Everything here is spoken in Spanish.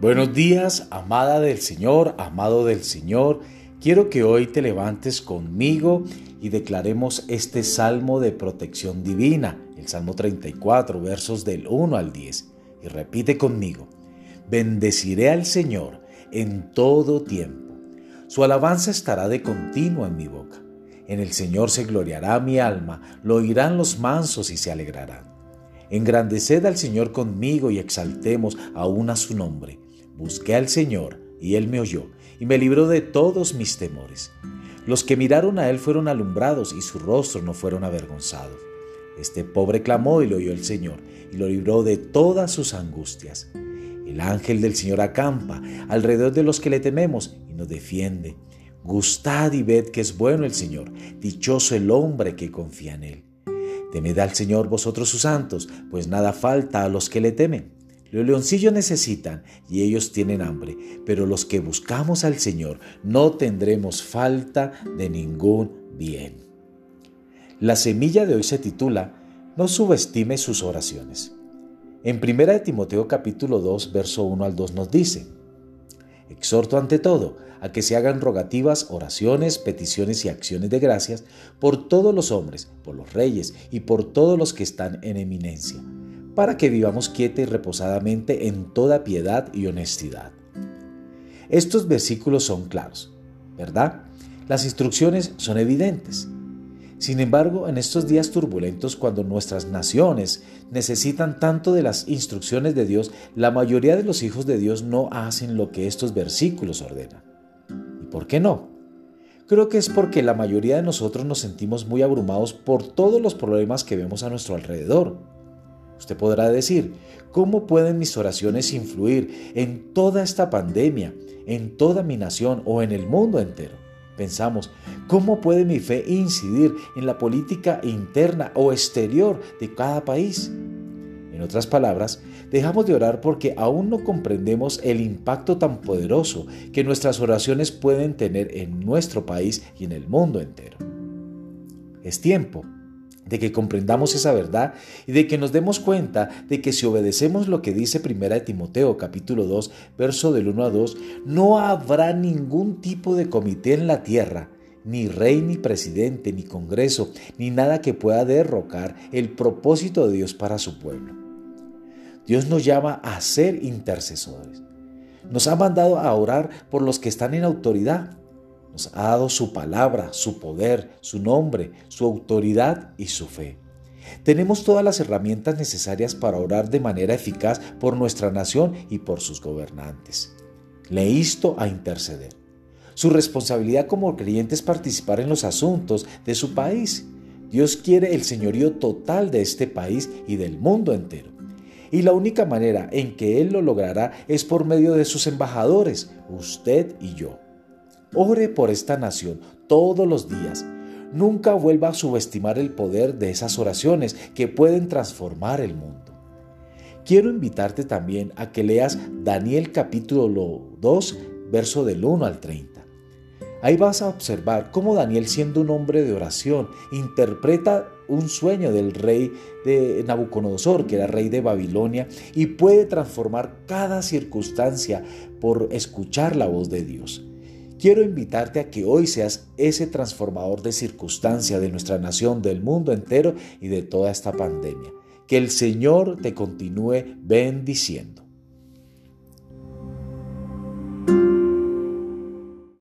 Buenos días, amada del Señor, amado del Señor. Quiero que hoy te levantes conmigo y declaremos este salmo de protección divina, el Salmo 34, versos del 1 al 10. Y repite conmigo, bendeciré al Señor en todo tiempo. Su alabanza estará de continuo en mi boca. En el Señor se gloriará mi alma, lo oirán los mansos y se alegrarán. Engrandeced al Señor conmigo y exaltemos aún a su nombre Busqué al Señor, y Él me oyó, y me libró de todos mis temores. Los que miraron a Él fueron alumbrados, y su rostro no fueron avergonzados. Este pobre clamó y lo oyó el Señor, y lo libró de todas sus angustias. El ángel del Señor acampa alrededor de los que le tememos y nos defiende. Gustad y ved que es bueno el Señor, dichoso el hombre que confía en Él. Temed al Señor vosotros sus santos, pues nada falta a los que le temen. Los leoncillos necesitan y ellos tienen hambre, pero los que buscamos al Señor no tendremos falta de ningún bien. La semilla de hoy se titula No subestime sus oraciones. En 1 Timoteo capítulo 2, verso 1 al 2 nos dice, Exhorto ante todo a que se hagan rogativas, oraciones, peticiones y acciones de gracias por todos los hombres, por los reyes y por todos los que están en eminencia para que vivamos quieta y reposadamente en toda piedad y honestidad. Estos versículos son claros, ¿verdad? Las instrucciones son evidentes. Sin embargo, en estos días turbulentos, cuando nuestras naciones necesitan tanto de las instrucciones de Dios, la mayoría de los hijos de Dios no hacen lo que estos versículos ordenan. ¿Y por qué no? Creo que es porque la mayoría de nosotros nos sentimos muy abrumados por todos los problemas que vemos a nuestro alrededor Usted podrá decir, ¿cómo pueden mis oraciones influir en toda esta pandemia, en toda mi nación o en el mundo entero? Pensamos, ¿cómo puede mi fe incidir en la política interna o exterior de cada país? En otras palabras, dejamos de orar porque aún no comprendemos el impacto tan poderoso que nuestras oraciones pueden tener en nuestro país y en el mundo entero. Es tiempo de que comprendamos esa verdad y de que nos demos cuenta de que si obedecemos lo que dice Primera de Timoteo capítulo 2, verso del 1 a 2, no habrá ningún tipo de comité en la tierra, ni rey, ni presidente, ni congreso, ni nada que pueda derrocar el propósito de Dios para su pueblo. Dios nos llama a ser intercesores. Nos ha mandado a orar por los que están en autoridad nos ha dado su palabra, su poder, su nombre, su autoridad y su fe. Tenemos todas las herramientas necesarias para orar de manera eficaz por nuestra nación y por sus gobernantes. Le insto a interceder. Su responsabilidad como creyente es participar en los asuntos de su país. Dios quiere el señorío total de este país y del mundo entero. Y la única manera en que Él lo logrará es por medio de sus embajadores, usted y yo. Ore por esta nación todos los días. Nunca vuelva a subestimar el poder de esas oraciones que pueden transformar el mundo. Quiero invitarte también a que leas Daniel capítulo 2, verso del 1 al 30. Ahí vas a observar cómo Daniel, siendo un hombre de oración, interpreta un sueño del rey de Nabucodonosor, que era rey de Babilonia, y puede transformar cada circunstancia por escuchar la voz de Dios. Quiero invitarte a que hoy seas ese transformador de circunstancia de nuestra nación, del mundo entero y de toda esta pandemia. Que el Señor te continúe bendiciendo.